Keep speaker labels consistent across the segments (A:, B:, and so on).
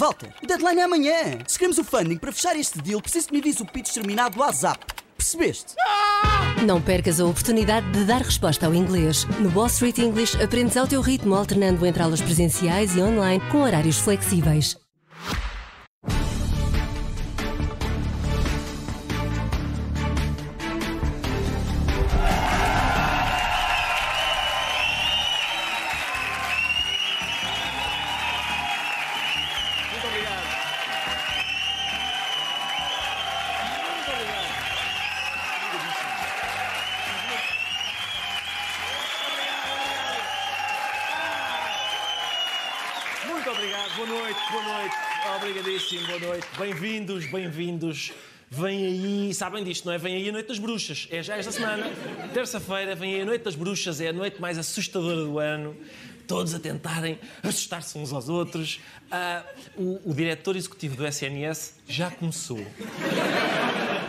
A: Walter, o deadline é amanhã. Se queremos o funding para fechar este deal, preciso que me avise o pitch terminado do WhatsApp. Percebeste?
B: Não percas a oportunidade de dar resposta ao inglês. No Wall Street English aprendes ao teu ritmo, alternando entre aulas presenciais e online com horários flexíveis.
C: Bem-vindos, bem-vindos. Vem aí, sabem disto, não é? Vem aí a Noite das Bruxas. É já esta semana, terça-feira, vem aí a Noite das Bruxas. É a noite mais assustadora do ano. Todos a tentarem assustar-se uns aos outros. Ah, o, o diretor executivo do SNS já começou.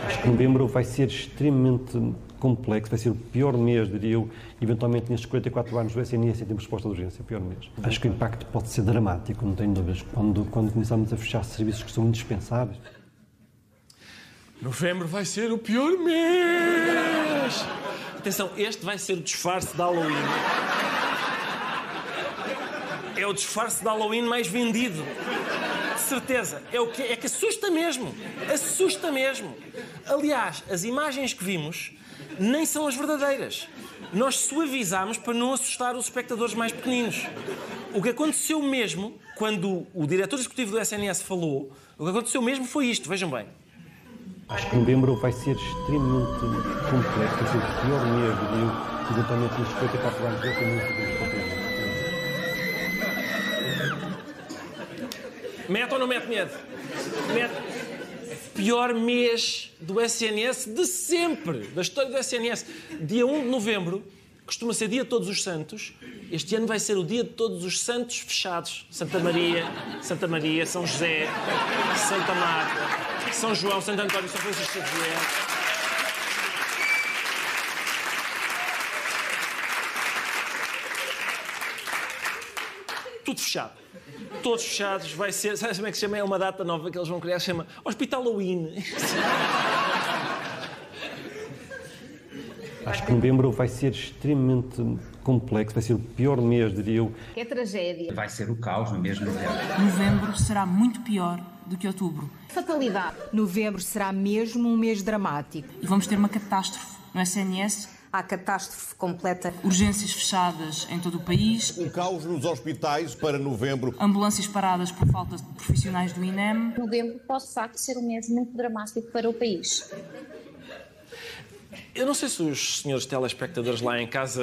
D: Acho que novembro vai ser extremamente complexo, vai ser o pior mês, diria eu, eventualmente nestes 44 anos do SNS em termos de resposta de urgência, o pior mês. Acho que o impacto pode ser dramático, não tenho dúvidas, quando, quando começamos a fechar serviços que são indispensáveis.
C: Novembro vai ser o pior mês! Atenção, este vai ser o disfarce de Halloween. É o disfarce de Halloween mais vendido. Certeza. É o que é que assusta mesmo. Assusta mesmo. Aliás, as imagens que vimos nem são as verdadeiras. Nós suavizámos para não assustar os espectadores mais pequeninos. O que aconteceu mesmo, quando o diretor executivo do SNS falou, o que aconteceu mesmo foi isto, vejam bem.
D: Acho que novembro vai ser extremamente complexo, vai ser pior diria eu, eventualmente nestes 44 anos do SNS em
C: Mete ou não mete medo? Mete. Pior mês do SNS de sempre, da história do SNS. Dia 1 de novembro, costuma ser dia de todos os santos. Este ano vai ser o dia de todos os santos fechados. Santa Maria, Santa Maria, São José, Santa Marta, São João, Santo António, São Francisco Xavier. Tudo fechado. Todos fechados. Vai ser. Sabe como é que se chama? É uma data nova que eles vão criar. Se chama Hospital Halloween.
D: Acho que novembro vai ser extremamente complexo, vai ser o pior mês, diria eu,
E: É tragédia.
F: Vai ser o caos no mês de novembro.
G: Novembro será muito pior do que outubro.
E: Fatalidade.
H: Novembro será mesmo um mês dramático.
G: E vamos ter uma catástrofe no SNS,
H: Há catástrofe completa.
G: urgências fechadas em todo o país,
I: Um caos nos hospitais para novembro.
G: ambulâncias paradas por falta de profissionais do INEM.
E: Novembro pode, de facto, ser um mês muito dramático para o país.
C: Eu não sei se os senhores telespectadores lá em casa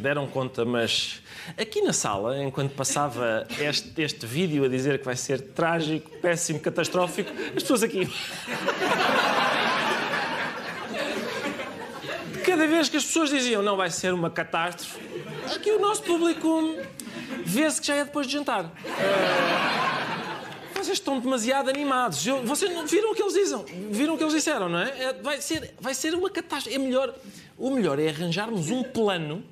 C: deram conta, mas aqui na sala, enquanto passava este, este vídeo a dizer que vai ser trágico, péssimo, catastrófico, as pessoas aqui. Cada vez que as pessoas diziam não vai ser uma catástrofe, aqui o nosso público vê-se que já é depois de jantar. Vocês estão demasiado animados. Eu- vocês não viram o que eles dizem? Viram o que eles disseram, não é? É, vai, ser, vai ser uma catástrofe. É melhor, o melhor é arranjarmos um plano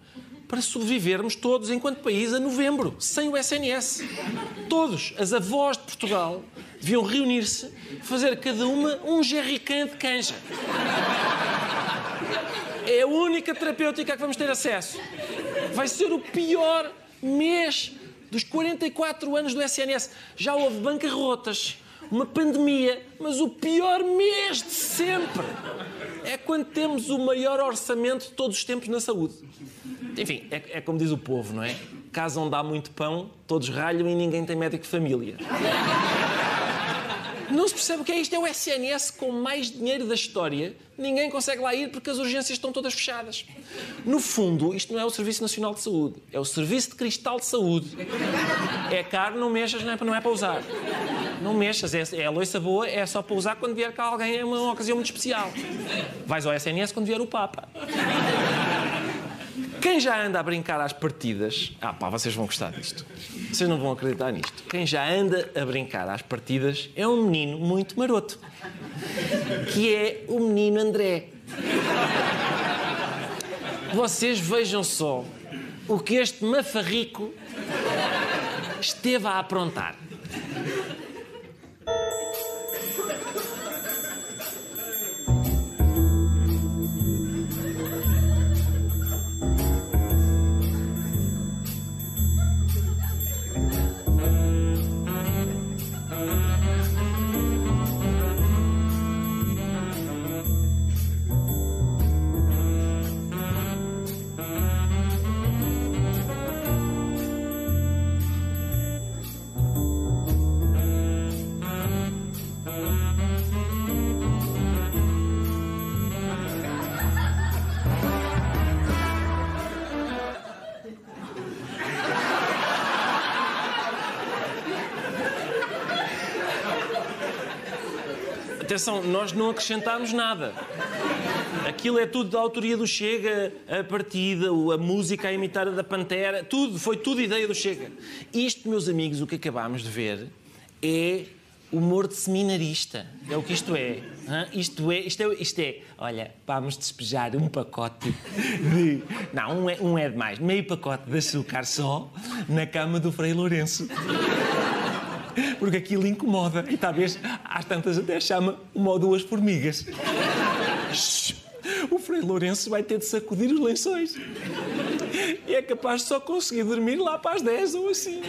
C: para sobrevivermos todos, enquanto país, a novembro, sem o SNS. Todos, as avós de Portugal, deviam reunir-se, fazer cada uma um jerrycan de canja. É a única terapêutica que vamos ter acesso. Vai ser o pior mês dos 44 anos do SNS. Já houve bancarrotas, uma pandemia, mas o pior mês de sempre é quando temos o maior orçamento de todos os tempos na saúde. Enfim, é, é como diz o povo, não é? Casa onde há muito pão, todos ralham e ninguém tem médico de família. Não se percebe o que é isto. É o SNS com mais dinheiro da história. Ninguém consegue lá ir porque as urgências estão todas fechadas. No fundo, isto não é o Serviço Nacional de Saúde. É o Serviço de Cristal de Saúde. É caro, não mexas, não é, para- não é para usar. Não mexas. É, é a loiça boa, é só para usar quando vier cá alguém em uma ocasião muito especial. Vais ao SNS quando vier o Papa. Quem já anda a brincar às partidas. Ah, pá, vocês vão gostar disto. Vocês não vão acreditar nisto. Quem já anda a brincar às partidas é um menino muito maroto. Que é o menino André. Vocês vejam só o que este mafarrico esteve a aprontar. Atenção, nós não acrescentámos nada. Aquilo é tudo da autoria do Chega, a partida, a música a imitar da Pantera, tudo, foi tudo ideia do Chega. Isto, meus amigos, o que acabámos de ver é humor de seminarista. É o que isto é. Isto é, isto é, isto é, olha, vamos despejar um pacote de. Não, um é, um é demais. Meio pacote de açúcar só na cama do Frei Lourenço. Porque aquilo incomoda. E talvez às tantas até chama uma ou duas formigas. O Frei Lourenço vai ter de sacudir os lençóis. E é capaz de só conseguir dormir lá para as 10 ou assim.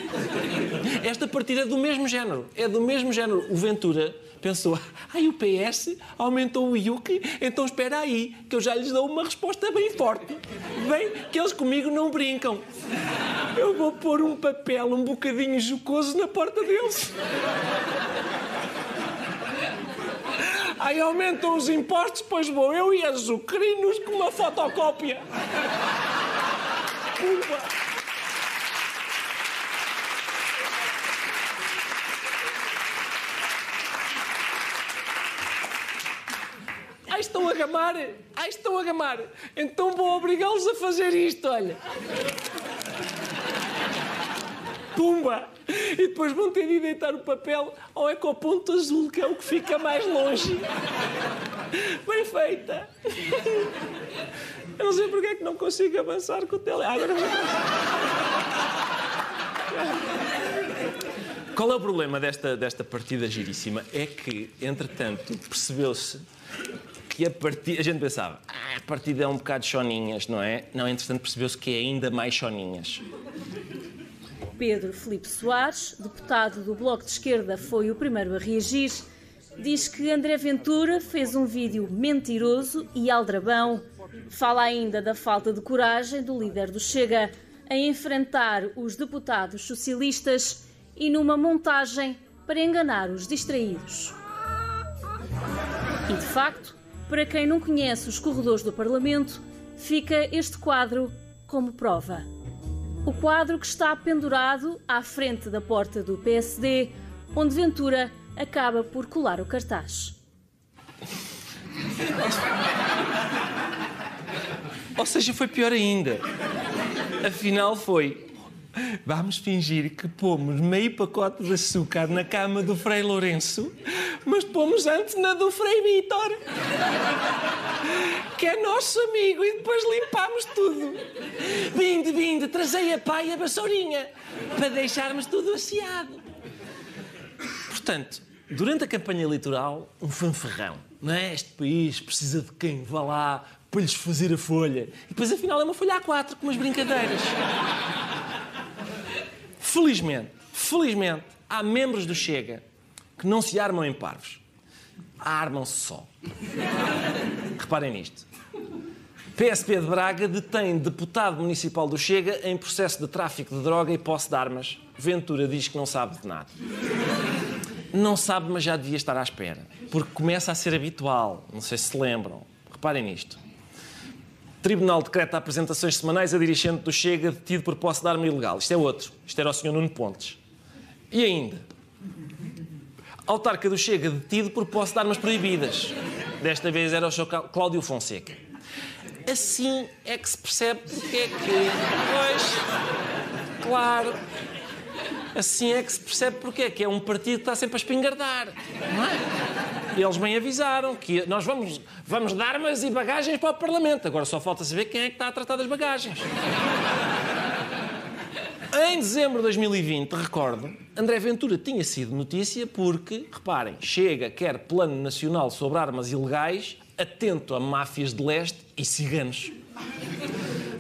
C: Esta partida é do mesmo género. É do mesmo género. O Ventura pensou: ai, o PS aumentou o IUC, então espera aí, que eu já lhes dou uma resposta bem forte. Bem, que eles comigo não brincam. Eu vou pôr um papel um bocadinho jocoso na porta deles. Aí aumentam os impostos, pois vou eu e azucrinos com uma fotocópia. Pumba. Ai, estão a gamar! Ai, estão a gamar! Então vou obrigá-los a fazer isto, olha. Pumba! E depois vão ter de deitar o papel ao ecoponto azul, que é o que fica mais longe. Bem feita! Eu não sei porque é que não consigo avançar com o tele. Ah, agora... Qual é o problema desta, desta partida giríssima? É que, entretanto, percebeu-se que a. A gente pensava, ah, a partida é um bocado choninhas, não é? Não, entretanto, percebeu-se que é ainda mais choninhas.
F: Pedro Felipe Soares, deputado do Bloco de Esquerda, foi o primeiro a reagir. Diz que André Ventura fez um vídeo mentiroso e aldrabão. Fala ainda da falta de coragem do líder do Chega em enfrentar os deputados socialistas e numa montagem para enganar os distraídos. E de facto, para quem não conhece os corredores do Parlamento, fica este quadro como prova. O quadro que está pendurado à frente da porta do PSD, onde Ventura acaba por colar o cartaz.
C: Ou seja, foi pior ainda. Afinal, foi. Vamos fingir que pomos meio pacote de açúcar na cama do Frei Lourenço, mas pomos antes na do Frei Vítor, que é nosso amigo, e depois limpamos tudo. Vinde, vinde, trazei a pá e a vassourinha, para deixarmos tudo asseado. Portanto, durante a campanha eleitoral, um fanfarrão. Não é? Este país precisa de quem vá lá para lhes fazer a folha. E depois, afinal, é uma folha A4 com umas brincadeiras. Felizmente, felizmente, há membros do Chega que não se armam em parvos. Armam-se só. Reparem nisto. PSP de Braga detém deputado municipal do Chega em processo de tráfico de droga e posse de armas. Ventura diz que não sabe de nada. Não sabe, mas já devia estar à espera. Porque começa a ser habitual. Não sei se se lembram. Reparem nisto. Tribunal decreta apresentações semanais a dirigente do Chega detido por posse de arma ilegal. Isto é outro. Isto era o Sr. Nuno Pontes. E ainda. Autarca do Chega detido por posse de armas proibidas. Desta vez era o Sr. Cláudio Fonseca. Assim é que se percebe porque é que. Pois. Claro. Assim é que se percebe porque é que é um partido que está sempre a espingardar. Não é? Eles bem avisaram que nós vamos, vamos dar armas e bagagens para o Parlamento. Agora só falta saber quem é que está a tratar das bagagens. Em dezembro de 2020, recordo, André Ventura tinha sido notícia porque, reparem, chega, quer plano nacional sobre armas ilegais, atento a máfias de leste e ciganos.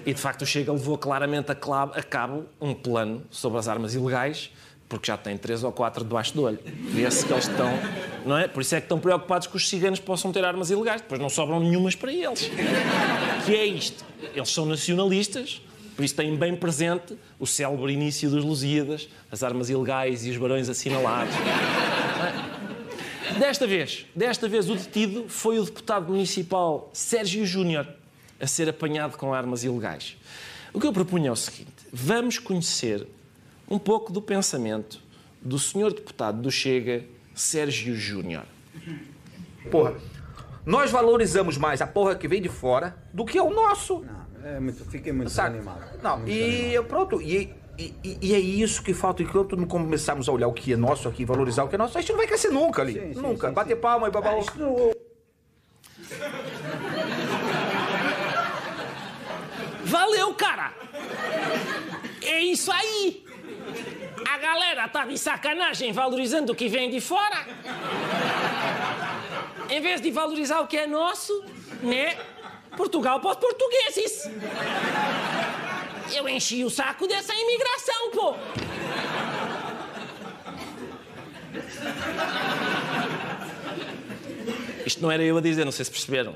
C: E de facto o Chega levou claramente a cabo um plano sobre as armas ilegais, porque já tem três ou quatro debaixo do olho. Vê-se que eles estão. Não é? Por isso é que estão preocupados que os ciganos possam ter armas ilegais, depois não sobram nenhumas para eles. Que é isto. Eles são nacionalistas, por isso têm bem presente o célebre início dos Lusíadas, as armas ilegais e os barões assinalados. Desta vez, desta vez o detido foi o deputado municipal Sérgio Júnior, a ser apanhado com armas ilegais. O que eu propunho é o seguinte: vamos conhecer um pouco do pensamento do senhor deputado do Chega, Sérgio Júnior.
J: Porra, nós valorizamos mais a porra que vem de fora do que o nosso.
K: É muito, fiquei muito
J: Sabe?
K: desanimado.
J: Não,
K: Muito
J: e
K: desanimado.
J: pronto, e, e, e- é isso que falta. Enquanto não começarmos a olhar o que é nosso aqui, valorizar o que é nosso, a gente não vai crescer nunca ali.
K: Sim, sim,
J: nunca.
K: sim,
J: Bater palma e babá.
C: Valeu, cara! É isso aí! A galera tá de sacanagem valorizando o que vem de fora. Em vez de valorizar o que é nosso, né? Portugal os portugueses. Eu enchi o saco dessa imigração, pô! Isto não era eu a dizer, não sei se perceberam.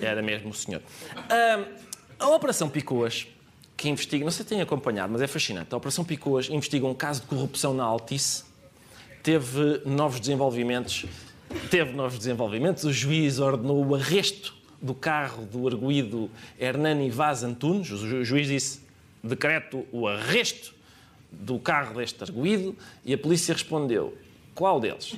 C: Era mesmo o senhor. Ahm, a Operação Picoas, que investiga, não sei se têm acompanhado, mas é fascinante. A Operação Picoas investiga um caso de corrupção na Altice, teve novos desenvolvimentos. Teve novos desenvolvimentos. O juiz ordenou o arresto do carro do arguído Hernani Vaz Antunes. O ju- juiz disse: decreto o arresto do carro deste arguído. E a polícia respondeu: qual deles?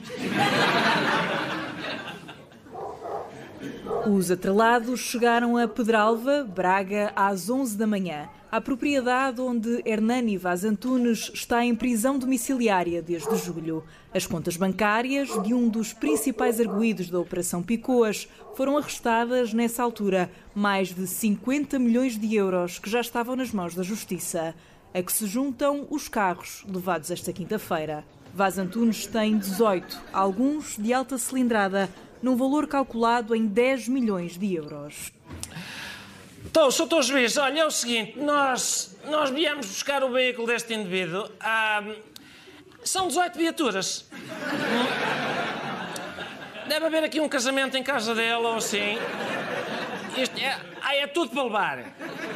L: Os atrelados chegaram a Pedralva, Braga, às 11 da manhã, à propriedade onde Hernani Vaz Antunes está em prisão domiciliária desde julho. As contas bancárias de um dos principais arguídos da Operação Picoas foram arrestadas nessa altura, mais de 50 milhões de euros que já estavam nas mãos da Justiça, a que se juntam os carros levados esta quinta-feira. Vaz Antunes tem 18, alguns de alta cilindrada, num valor calculado em 10 milhões de euros.
C: Então, Sr. Doutor Juiz, olha, é o seguinte, nós, nós viemos buscar o veículo deste indivíduo. Ah, são 18 viaturas. Hum. Deve haver aqui um casamento em casa dele ou assim. Isto é, ah, é tudo para levar.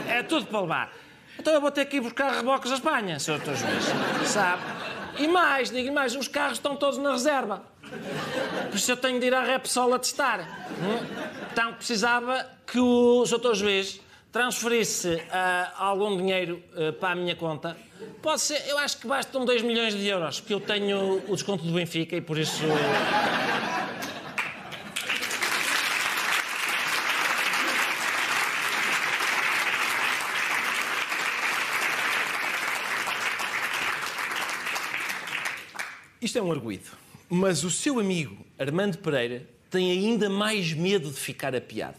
C: É tudo para levar. Então eu vou ter que ir buscar reboques à Espanha, Sr. Doutor Juiz. Sabe? E mais, digo mais, os carros estão todos na reserva. Por isso eu tenho de ir à Repsol a testar. Hum? Então precisava que o Sr. Juiz transferisse ah, algum dinheiro ah, para a minha conta. Pode ser, eu acho que bastam 2 milhões de euros, porque eu tenho o desconto do Benfica e por isso. Isto é um arguído. Mas o seu amigo Armando Pereira tem ainda mais medo de ficar apiado.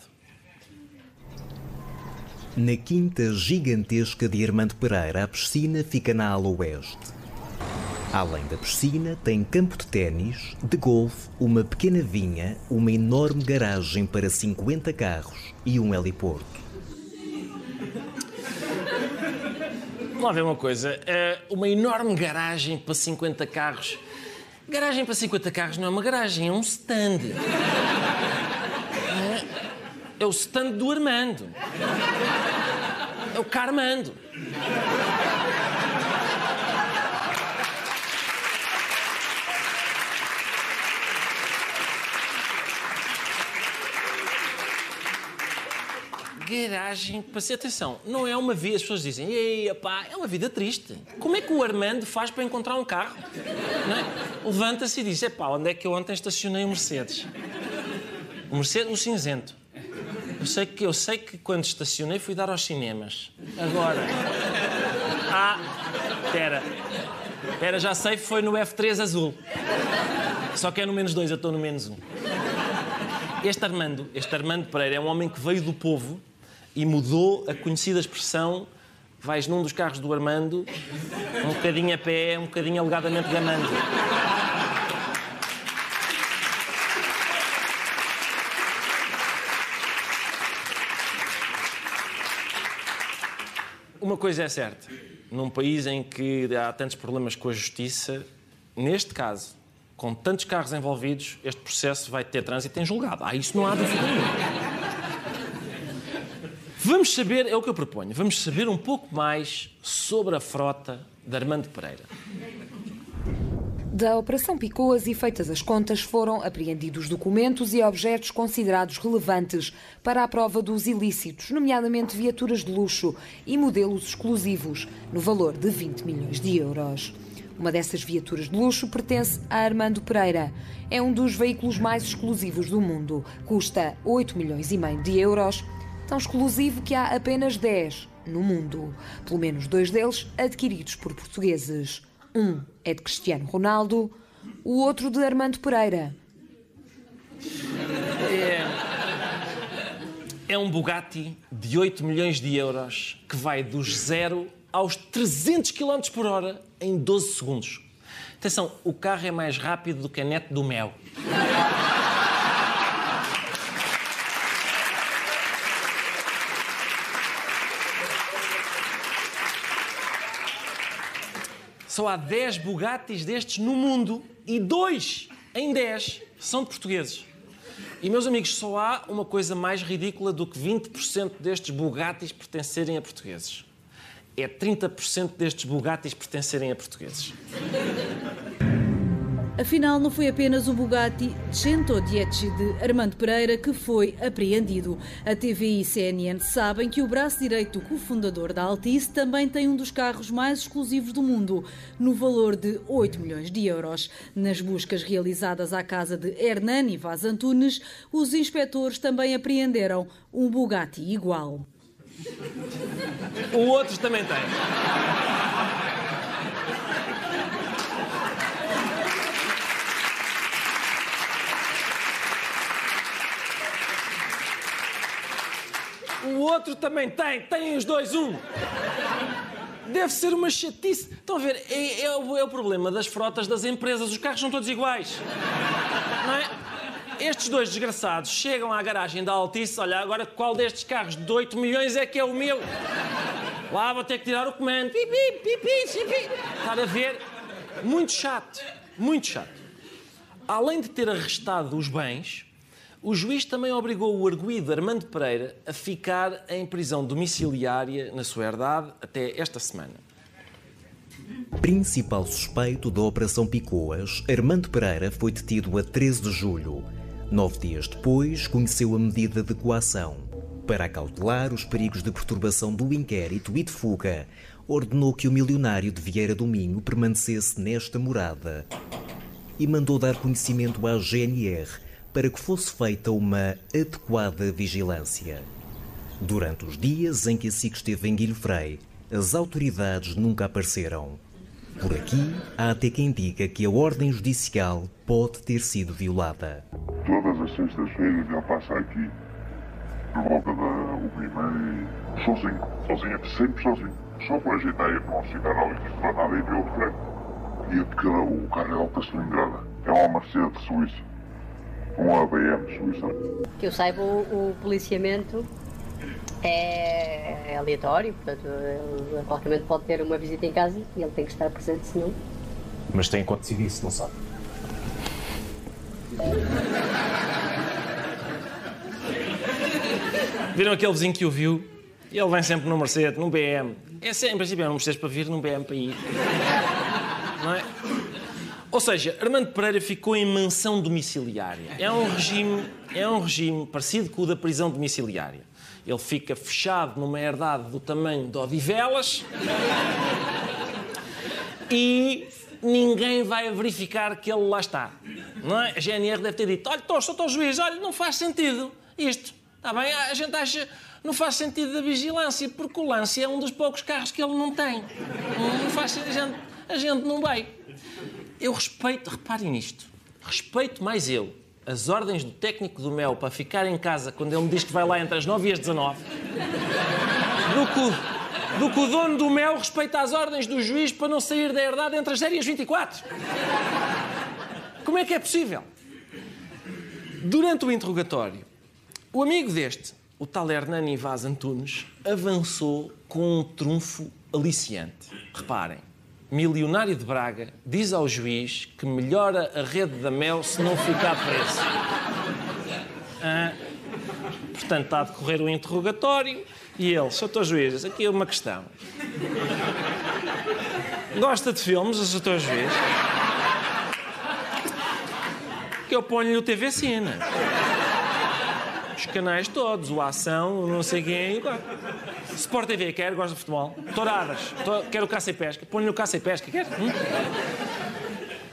M: Na quinta gigantesca de Armando Pereira, a piscina fica na ala oeste. Além da piscina, tem campo de ténis, de golfe, uma pequena vinha, uma enorme garagem para 50 carros e um heliporto.
C: Vamos lá ver uma coisa. eh, uma enorme garagem para 50 carros. Garagem para 50 carros não é uma garagem, é um stand. É, é o stand do Armando. É o Carmando. Garagem para ser. Atenção, não é uma vida. As pessoas dizem, ei, pá, é uma vida triste. Como é que o Armando faz para encontrar um carro? Não é? Levanta-se e diz: epá, onde é que eu ontem estacionei o Mercedes? O Mercedes, o cinzento. Eu sei, que, eu sei que quando estacionei fui dar aos cinemas. Agora. Ah, espera. Espera, já sei, foi no F3 azul. Só que é no menos dois, eu estou no menos um. Este Armando, este Armando Pereira é um homem que veio do povo e mudou a conhecida expressão vais num dos carros do Armando, um bocadinho a pé, um bocadinho alegadamente gamando. Coisa é certa, num país em que há tantos problemas com a justiça, neste caso, com tantos carros envolvidos, este processo vai ter trânsito em julgado. Ah, isso não há dúvida. Vamos saber, é o que eu proponho, vamos saber um pouco mais sobre a frota de Armando Pereira.
N: Da Operação Picoas e feitas as contas, foram apreendidos documentos e objetos considerados relevantes para a prova dos ilícitos, nomeadamente viaturas de luxo e modelos exclusivos, no valor de 20 milhões de euros. Uma dessas viaturas de luxo pertence a Armando Pereira. É um dos veículos mais exclusivos do mundo. Custa 8 milhões e meio de euros, tão exclusivo que há apenas 10 no mundo. Pelo menos dois deles adquiridos por portugueses. Um é de Cristiano Ronaldo, o outro de Armando Pereira.
C: É, é um Bugatti de 8 milhões de euros que vai dos zero aos 300 km por hora em 12 segundos. Atenção, o carro é mais rápido do que a net do mel. Só há 10 Bugattis destes no mundo e dois em 10 são de portugueses. E, meus amigos, só há uma coisa mais ridícula do que 20% destes Bugattis pertencerem a portugueses. É 30% destes Bugattis pertencerem a portugueses.
L: Afinal, não foi apenas o Bugatti Cento Dieci de Armando Pereira que foi apreendido. A TVI e CNN sabem que o braço direito do cofundador da Altice também tem um dos carros mais exclusivos do mundo, no valor de 8 milhões de euros. Nas buscas realizadas à casa de Hernani Vaz Antunes, os inspectores também apreenderam um Bugatti igual.
C: O outro também tem. O outro também tem, tem os dois um. Deve ser uma chatice. Estão a ver? É, é o, é o problema das frotas das empresas. Os carros são todos iguais. Não é? Estes dois desgraçados chegam à garagem da Altice. Olha, agora qual destes carros de 8 milhões é que é o meu? Lá vou ter que tirar o comando. Pipi, pipi, pipi. Estar a ver? Muito chato. Muito chato. Além de ter arrestado os bens, o juiz também obrigou o arguído Armando Pereira a ficar em prisão domiciliária na sua herdade até esta semana.
M: Principal suspeito da Operação Picoas, Armando Pereira foi detido a 13 de julho. Nove dias depois, conheceu a medida de coação. Para acautelar os perigos de perturbação do inquérito e de fuga, ordenou que o milionário de Vieira do Minho permanecesse nesta morada e mandou dar conhecimento à GNR para que fosse feita uma adequada vigilância. Durante os dias em que a SIC esteve em Guilherme as autoridades nunca apareceram. Por aqui, há até quem diga que a ordem judicial pode ter sido violada.
K: Todas as sextas-feiras ele passa aqui, por volta da uma e sozinho, sozinho, sempre sozinho. Só para ajeitar para um hospital ali, para nada e ver o frente. E o carro é alta cilindrada. É uma Mercedes Suíça. Um ABM Suíça.
O: Que eu saiba, o, o policiamento é, é aleatório, portanto, ele a qualquer momento pode ter uma visita em casa e ele tem que estar presente, senão.
J: Mas tem acontecido isso, não sabe?
C: Viram aquele vizinho que o viu? Ele vem sempre num Mercedes, num BM. É sempre, em princípio, é um Mercedes para vir, num BM para ir. Não é? Ou seja, Armando Pereira ficou em mansão domiciliária. É um regime, é um regime parecido com o da prisão domiciliária. Ele fica fechado numa herdade do tamanho de Odivelas e ninguém vai verificar que ele lá está. Não é? A GNR deve ter dito: olha, estou, sou juiz, olha, não faz sentido isto. Está bem? A gente acha não faz sentido da vigilância, porque o lance é um dos poucos carros que ele não tem. Não faz sentido, a gente, a gente não vai. Eu respeito, reparem nisto, respeito mais eu as ordens do técnico do Mel para ficar em casa quando ele me diz que vai lá entre as 9 e as 19 do que, do que o dono do Mel respeita as ordens do juiz para não sair da herdade entre as 0 e as 24. Como é que é possível? Durante o interrogatório, o amigo deste, o tal Hernani Vaz Antunes, avançou com um trunfo aliciante. Reparem, milionário de Braga diz ao juiz que melhora a rede da Mel se não ficar preso. Ah, portanto, está a decorrer o interrogatório e ele, Sr. Juiz, aqui é uma questão. Gosta de filmes, o Sr. Juiz? Que eu ponho-lhe o TV Cine. Os canais todos, o Ação, o não sei quem. Sport TV, quer? Gosta de futebol? Touradas, to... quero caça e pesca. Põe-lhe o caça e pesca, quer? Hum?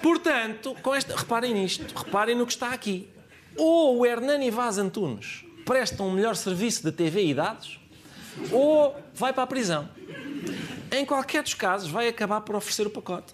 C: Portanto, com esta... reparem nisto, reparem no que está aqui. Ou o Hernani Vaz Antunes presta um melhor serviço de TV e dados, ou vai para a prisão. Em qualquer dos casos, vai acabar por oferecer o pacote.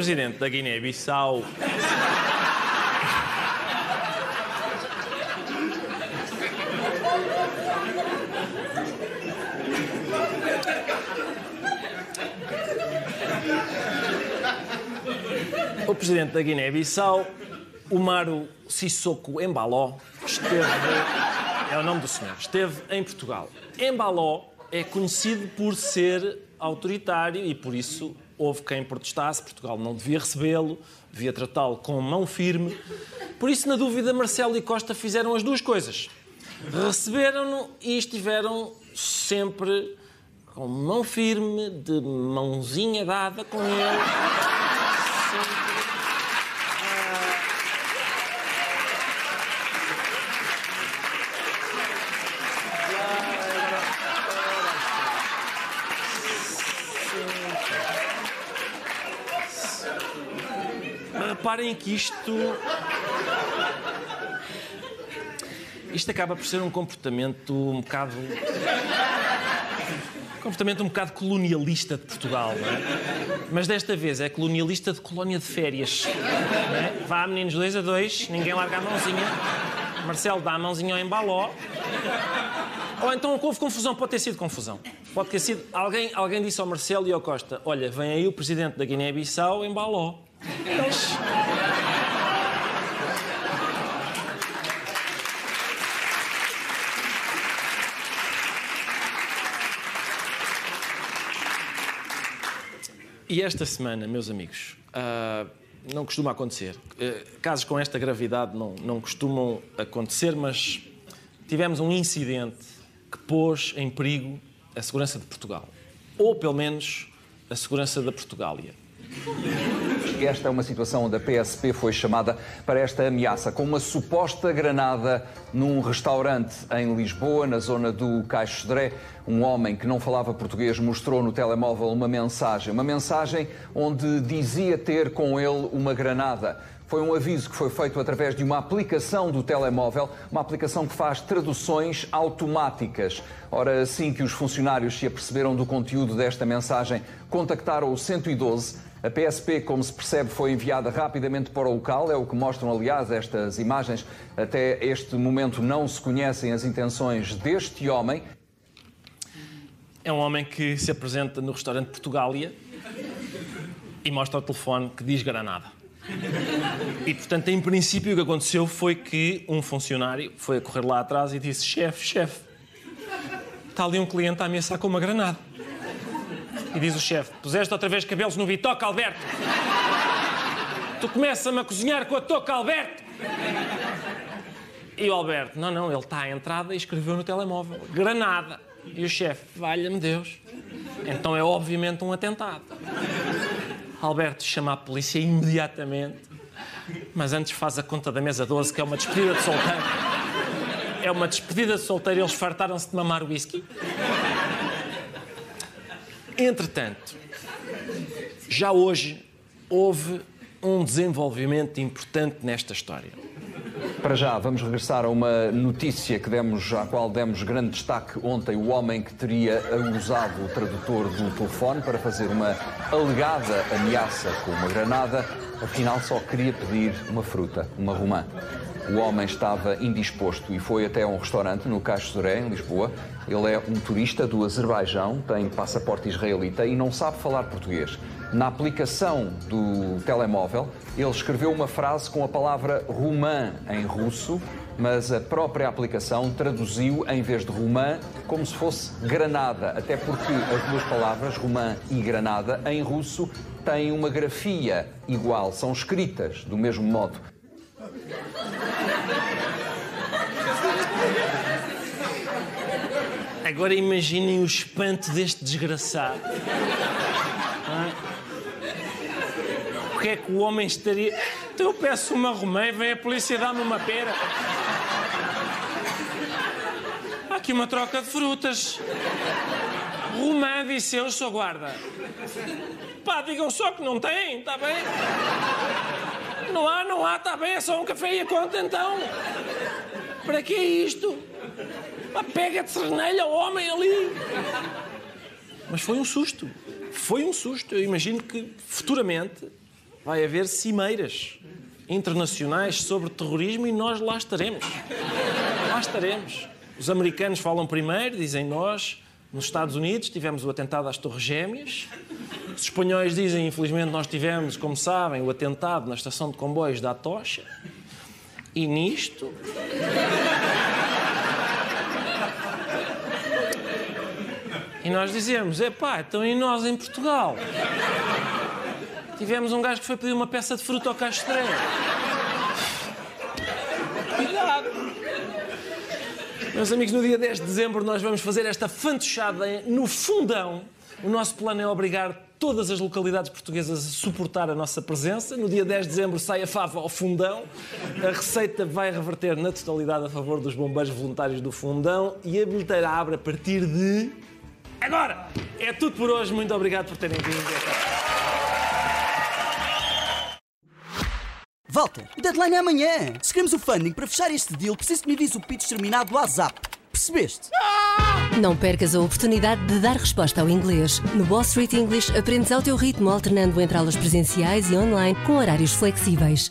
C: Presidente da Guiné-Bissau. O presidente da Guiné-Bissau, Umaru Sissoko Embaló, esteve. É o nome do senhor. Esteve em Portugal. Embaló é conhecido por ser autoritário e por isso houve quem protestasse. Portugal não devia recebê-lo, devia tratá-lo com mão firme. Por isso, na dúvida, Marcelo e Costa fizeram as duas coisas. Receberam-no e estiveram sempre com mão firme, de mãozinha dada com ele. Sempre. Reparem que isto. Isto acaba por ser um comportamento um bocado. Um comportamento um bocado colonialista de Portugal, não é? Mas desta vez é colonialista de colónia de férias. É? Vá, meninos, dois a dois, ninguém larga a mãozinha. Marcelo dá a mãozinha ao embaló. Ou então houve confusão, pode ter sido confusão. Pode ter sido. Alguém, alguém disse ao Marcelo e ao Costa: Olha, vem aí o presidente da Guiné-Bissau em Baló. E esta semana, meus amigos, uh, não costuma acontecer. Uh, casos com esta gravidade não, não costumam acontecer, mas tivemos um incidente que pôs em perigo a segurança de Portugal. Ou, pelo menos, a segurança da Portugália.
P: Esta é uma situação onde a PSP foi chamada para esta ameaça, com uma suposta granada num restaurante em Lisboa, na zona do Caixo Dré. Um homem que não falava português mostrou no telemóvel uma mensagem, uma mensagem onde dizia ter com ele uma granada. Foi um aviso que foi feito através de uma aplicação do telemóvel, uma aplicação que faz traduções automáticas. Ora, assim que os funcionários se aperceberam do conteúdo desta mensagem, contactaram o 112 a PSP, como se percebe, foi enviada rapidamente para o local, é o que mostram, aliás, estas imagens. Até este momento não se conhecem as intenções deste homem.
C: É um homem que se apresenta no restaurante Portugália e mostra o telefone que diz Granada. E, portanto, em princípio, o que aconteceu foi que um funcionário foi a correr lá atrás e disse: Chefe, chefe, está ali um cliente a ameaçar com uma granada. E diz o chefe: Puseste outra vez cabelos no bitoque, Alberto? Tu começas-me a cozinhar com a toca, Alberto? E o Alberto: Não, não, ele está à entrada e escreveu no telemóvel: Granada. E o chefe: Valha-me Deus. Então é obviamente um atentado. Alberto chama a polícia imediatamente, mas antes faz a conta da mesa 12, que é uma despedida de solteiro. É uma despedida de solteiro, eles fartaram-se de mamar whisky. Entretanto, já hoje houve um desenvolvimento importante nesta história.
P: Para já, vamos regressar a uma notícia que demos, à qual demos grande destaque ontem. O homem que teria usado o tradutor do telefone para fazer uma alegada ameaça com uma granada, afinal só queria pedir uma fruta, uma romã. O homem estava indisposto e foi até um restaurante no Caixo Zoré, em Lisboa. Ele é um turista do Azerbaijão, tem passaporte israelita e não sabe falar português. Na aplicação do telemóvel, ele escreveu uma frase com a palavra romã em russo, mas a própria aplicação traduziu, em vez de romã, como se fosse granada, até porque as duas palavras, romã e granada, em russo, têm uma grafia igual, são escritas do mesmo modo.
C: Agora imaginem o espanto deste desgraçado. O que é que o homem estaria. Então eu peço uma romã e vem a polícia dar-me uma pera. Há aqui uma troca de frutas. Romã, disse eu, sou guarda. Pá, digam só que não tem, está bem? Não há, não há, está bem, é só um café e a conta então. Para que é isto? Pá, pega de cernelha o homem ali. Mas foi um susto. Foi um susto. Eu imagino que futuramente vai haver cimeiras internacionais sobre terrorismo e nós lá estaremos. Lá estaremos. Os americanos falam primeiro, dizem nós. Nos Estados Unidos tivemos o atentado às Torres Gêmeas. Os espanhóis dizem, infelizmente, nós tivemos, como sabem, o atentado na estação de comboios da Atocha. E nisto. E nós dizemos, epá, então e nós em Portugal? Tivemos um gajo que foi pedir uma peça de fruta ao castreiro. Cuidado! Meus amigos, no dia 10 de dezembro nós vamos fazer esta fantochada no fundão. O nosso plano é obrigar todas as localidades portuguesas a suportar a nossa presença. No dia 10 de dezembro sai a fava ao fundão. A receita vai reverter na totalidade a favor dos bombeiros voluntários do fundão e a bilheteira abre a partir de... Agora! É tudo por hoje. Muito obrigado por terem vindo.
A: Walter, o deadline é amanhã. Se queremos o funding para fechar este deal, preciso que me avise o pitch terminado do WhatsApp. Percebeste?
B: Não percas a oportunidade de dar resposta ao inglês. No Wall Street English aprendes ao teu ritmo, alternando entre aulas presenciais e online com horários flexíveis.